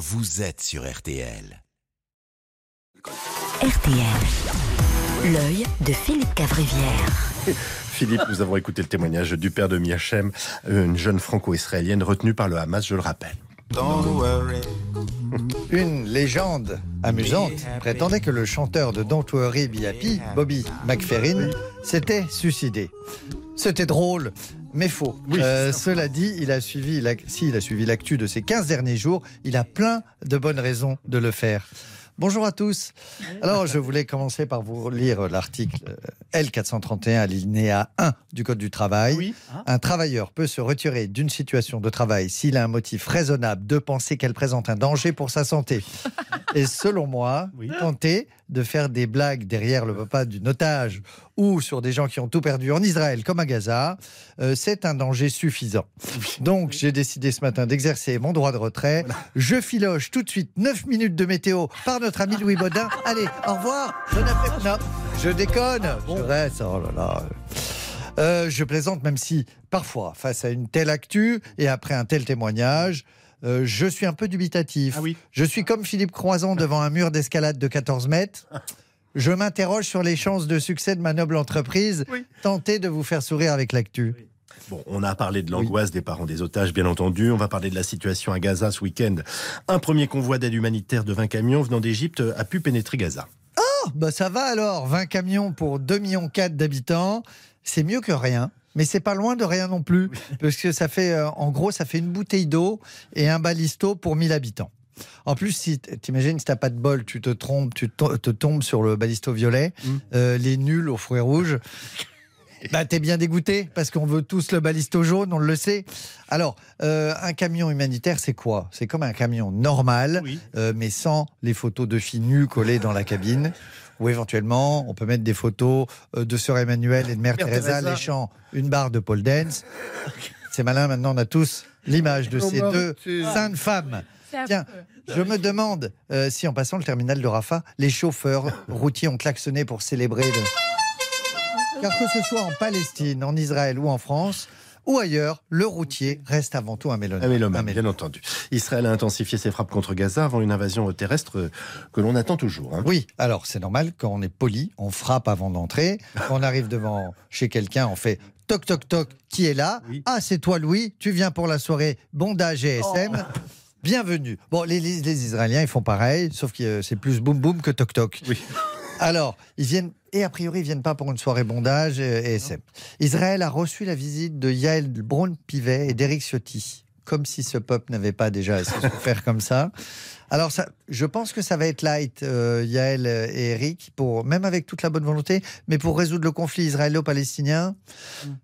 vous êtes sur RTL. RTL. L'œil de Philippe Cavrivière. Philippe, nous avons écouté le témoignage du père de Miachem, une jeune franco-israélienne retenue par le Hamas, je le rappelle. Une légende amusante prétendait que le chanteur de Don't Worry Be Happy, Bobby McFerrin, s'était suicidé. C'était drôle, mais faux. Euh, cela dit, il a suivi la- si, il a suivi l'actu de ces 15 derniers jours. Il a plein de bonnes raisons de le faire. Bonjour à tous. Alors, je voulais commencer par vous lire l'article euh, L431 alinéa 1 du Code du travail. Un travailleur peut se retirer d'une situation de travail s'il a un motif raisonnable de penser qu'elle présente un danger pour sa santé. Et selon moi, tenter de faire des blagues derrière le papa d'une otage ou sur des gens qui ont tout perdu en Israël comme à Gaza, euh, c'est un danger suffisant. Donc j'ai décidé ce matin d'exercer mon droit de retrait. Je filoche tout de suite 9 minutes de météo par notre ami Louis Baudin. Allez, au revoir. Je, n'appelle- non, je déconne. Je reste. Oh là là. Euh, je plaisante, même si parfois, face à une telle actu et après un tel témoignage, euh, je suis un peu dubitatif. Je suis comme Philippe Croison devant un mur d'escalade de 14 mètres. Je m'interroge sur les chances de succès de ma noble entreprise. Tentez de vous faire sourire avec l'actu. Bon, on a parlé de l'angoisse des parents des otages, bien entendu. On va parler de la situation à Gaza ce week-end. Un premier convoi d'aide humanitaire de 20 camions venant d'Égypte a pu pénétrer Gaza. Oh, bah ça va alors. 20 camions pour 2,4 millions d'habitants. C'est mieux que rien. Mais c'est pas loin de rien non plus. Parce que ça fait, euh, en gros, ça fait une bouteille d'eau et un balisto pour 1000 habitants. En plus, si t'imagines, si t'as pas de bol, tu te trompes, tu te tombes sur le balisto violet, euh, les nuls au fruits rouges. Bah, t'es bien dégoûté parce qu'on veut tous le balisto jaune, on le sait. Alors, euh, un camion humanitaire, c'est quoi? C'est comme un camion normal, euh, mais sans les photos de filles nues collées dans la cabine. Ou éventuellement, on peut mettre des photos euh, de Sœur Emmanuel et de Mère Mère Teresa léchant une barre de pole dance. C'est malin, maintenant on a tous l'image de Oh, ces deux saintes femmes. Tiens, je me demande euh, si en passant le terminal de Rafa, les chauffeurs routiers ont klaxonné pour célébrer le... Car que ce soit en Palestine, en Israël ou en France, ou ailleurs, le routier reste avant tout un mélomane. Un mélomane, bien entendu. Israël a intensifié ses frappes contre Gaza avant une invasion terrestre que l'on attend toujours. hein. Oui, alors c'est normal, quand on est poli, on frappe avant d'entrer. Quand on arrive devant chez quelqu'un, on fait toc toc toc, qui est là? Ah, c'est toi Louis, tu viens pour la soirée bondage GSM. Bienvenue. Bon, les, les- Israéliens, ils font pareil, sauf que c'est plus boum boum que toc toc. Alors, ils viennent, et a priori, ils viennent pas pour une soirée bondage et SM. Israël a reçu la visite de Yael Braun-Pivet et d'Éric Ciotti, comme si ce peuple n'avait pas déjà assez souffert comme ça. Alors, ça, je pense que ça va être light, euh, Yael et Eric, pour, même avec toute la bonne volonté, mais pour résoudre le conflit israélo-palestinien,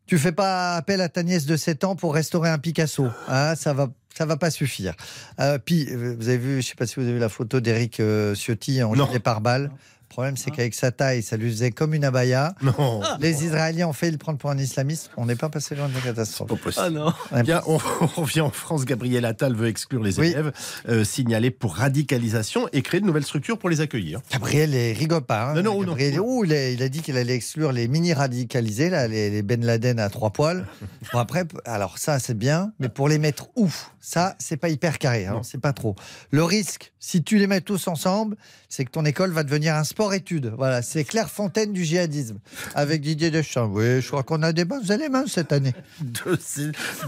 tu fais pas appel à ta nièce de 7 ans pour restaurer un Picasso. Hein, ça va. Ça va pas suffire. Euh, puis, euh, vous avez vu, je sais pas si vous avez vu la photo d'Éric euh, Ciotti en gilet pare-balles. Le problème, c'est qu'avec sa taille, ça lui faisait comme une abaya. Non. Les Israéliens ont fait le prendre pour un islamiste. On n'est pas passé loin de la catastrophe. Ah non. Bien, on, revient en France. Gabriel Attal veut exclure les Oui. élèves euh, signalés pour radicalisation et créer de nouvelles structures pour les accueillir. Gabriel est rigole pas. hein. Non, non, non. Il, a, il a dit qu'il allait exclure les mini radicalisés, là, les, les Ben Laden à trois poils. Bon, après, alors ça, c'est bien, mais pour les mettre où? Ça, c'est pas hyper carré, hein, c'est pas trop. Le risque, si tu les mets tous ensemble, c'est que ton école va devenir un sport-études. Voilà, c'est Claire Fontaine du djihadisme, avec Didier Deschamps. Oui, je crois qu'on a des bons éléments cette année. Deux,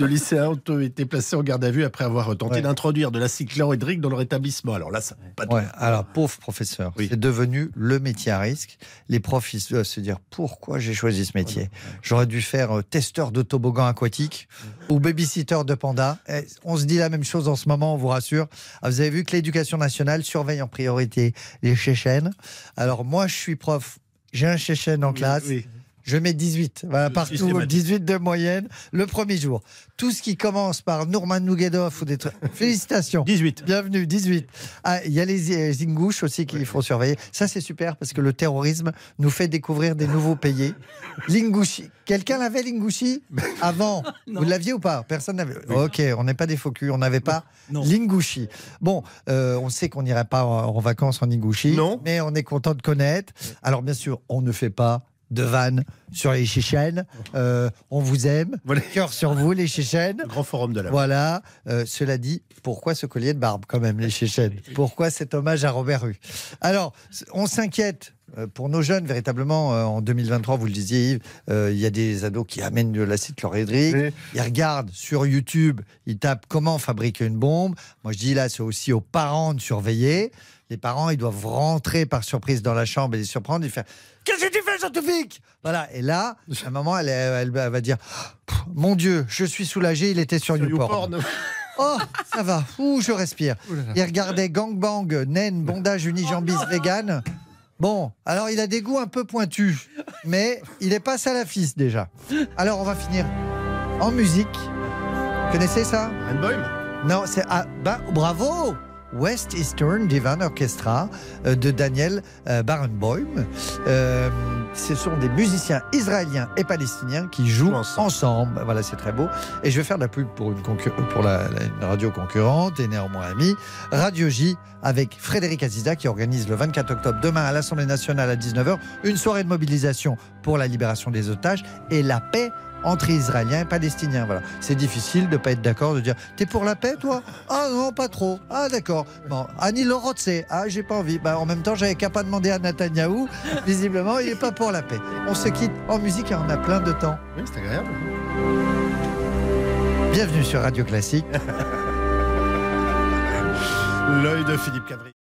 de lycéens ont été placés en garde à vue après avoir tenté Ouais. d'introduire de l'acide chlorhydrique dans leur établissement. Alors là, ça n'a pas de Ouais, alors, pauvre professeur, c'est devenu le métier à risque. Les profs, ils doivent se dire pourquoi j'ai choisi ce métier? J'aurais dû faire euh, testeur de toboggan aquatique ou babysitter de panda. Eh, on se dit la même chose en ce moment, on vous rassure. Ah, vous avez vu que l'éducation nationale surveille en priorité les Chéchènes. Alors, moi, je suis prof, j'ai un Chéchène en classe. Je mets 18, voilà, partout, systématique. 18 de moyenne, le premier jour. Tout ce qui commence par Nourman Nougedov ou des trucs. Félicitations. 18. Bienvenue, 18. Ah, il y a les euh, Ingouches aussi qu'il faut surveiller. Ça, c'est super parce que le terrorisme nous fait découvrir des nouveaux pays. L'Ingouchi. Quelqu'un l'avait, l'Ingouchi? Avant. Vous l'aviez ou pas? Personne n'avait. Ok, on n'est pas des faux culs, on n'avait pas l'Ingouchi. Bon, euh, on sait qu'on n'irait pas en, en vacances en Ingouchi. Non. Mais on est content de connaître. Alors, bien sûr, on ne fait pas de vannes sur les Chéchènes. Euh, on vous aime. Voilà. Cœur sur vous, les Chéchènes. Le grand forum de la Voilà. Euh, cela dit, pourquoi ce collier de barbe, quand même, les Chéchènes Pourquoi cet hommage à Robert Rue? Alors, on s'inquiète. euh, Pour nos jeunes, véritablement, en 2023, vous le disiez, Yves, euh, il y a des ados qui amènent de l'acide chlorhydrique. Oui. Ils regardent sur YouTube, ils tapent comment fabriquer une bombe. Moi, je dis là, c'est aussi aux parents de surveiller. Les parents, ils doivent rentrer par surprise dans la chambre et les surprendre et faire Qu'est-ce que tu fais, Jean-Toufik Voilà. Et là, à un moment, elle, elle- elle va dire Mon Dieu, je suis soulagé, il était sur, Sur YouPorn. YouPorn. Oh, ça va. Ouh, je respire. Il regardait Gangbang, Naine, Bondage, Unijambis, Vegan. Bon, alors il a des goûts un peu pointus, mais il est pas salafiste déjà. Alors on va finir en musique. Vous connaissez ça? Rainbow Non, c'est ah, bah, bravo West Eastern Divan Orchestra euh, de Daniel euh, Barenboim. Euh, ce sont des musiciens israéliens et palestiniens qui jouent ensemble. ensemble. Voilà, c'est très beau. Et je vais faire de la pub pour une, pour la, la- une radio concurrente et néanmoins amie, Radio J, avec Frédéric Aziza qui organise le 24 octobre demain à l'Assemblée nationale à 19h une soirée de mobilisation pour la libération des otages et la paix entre Israéliens et Palestiniens. Voilà. C'est difficile de ne pas être d'accord, de dire T'es pour la paix, toi? Ah non, pas trop. Ah d'accord. Bon, Annie Lorotse. Ah, j'ai pas envie. Bah, en même temps, j'avais qu'à pas demander à Netanyahou. Visiblement, il n'est pas pour la paix. On se quitte en musique et on a plein de temps. Oui, c'est agréable. Bienvenue sur Radio Classique. L'œil de Philippe Cavry.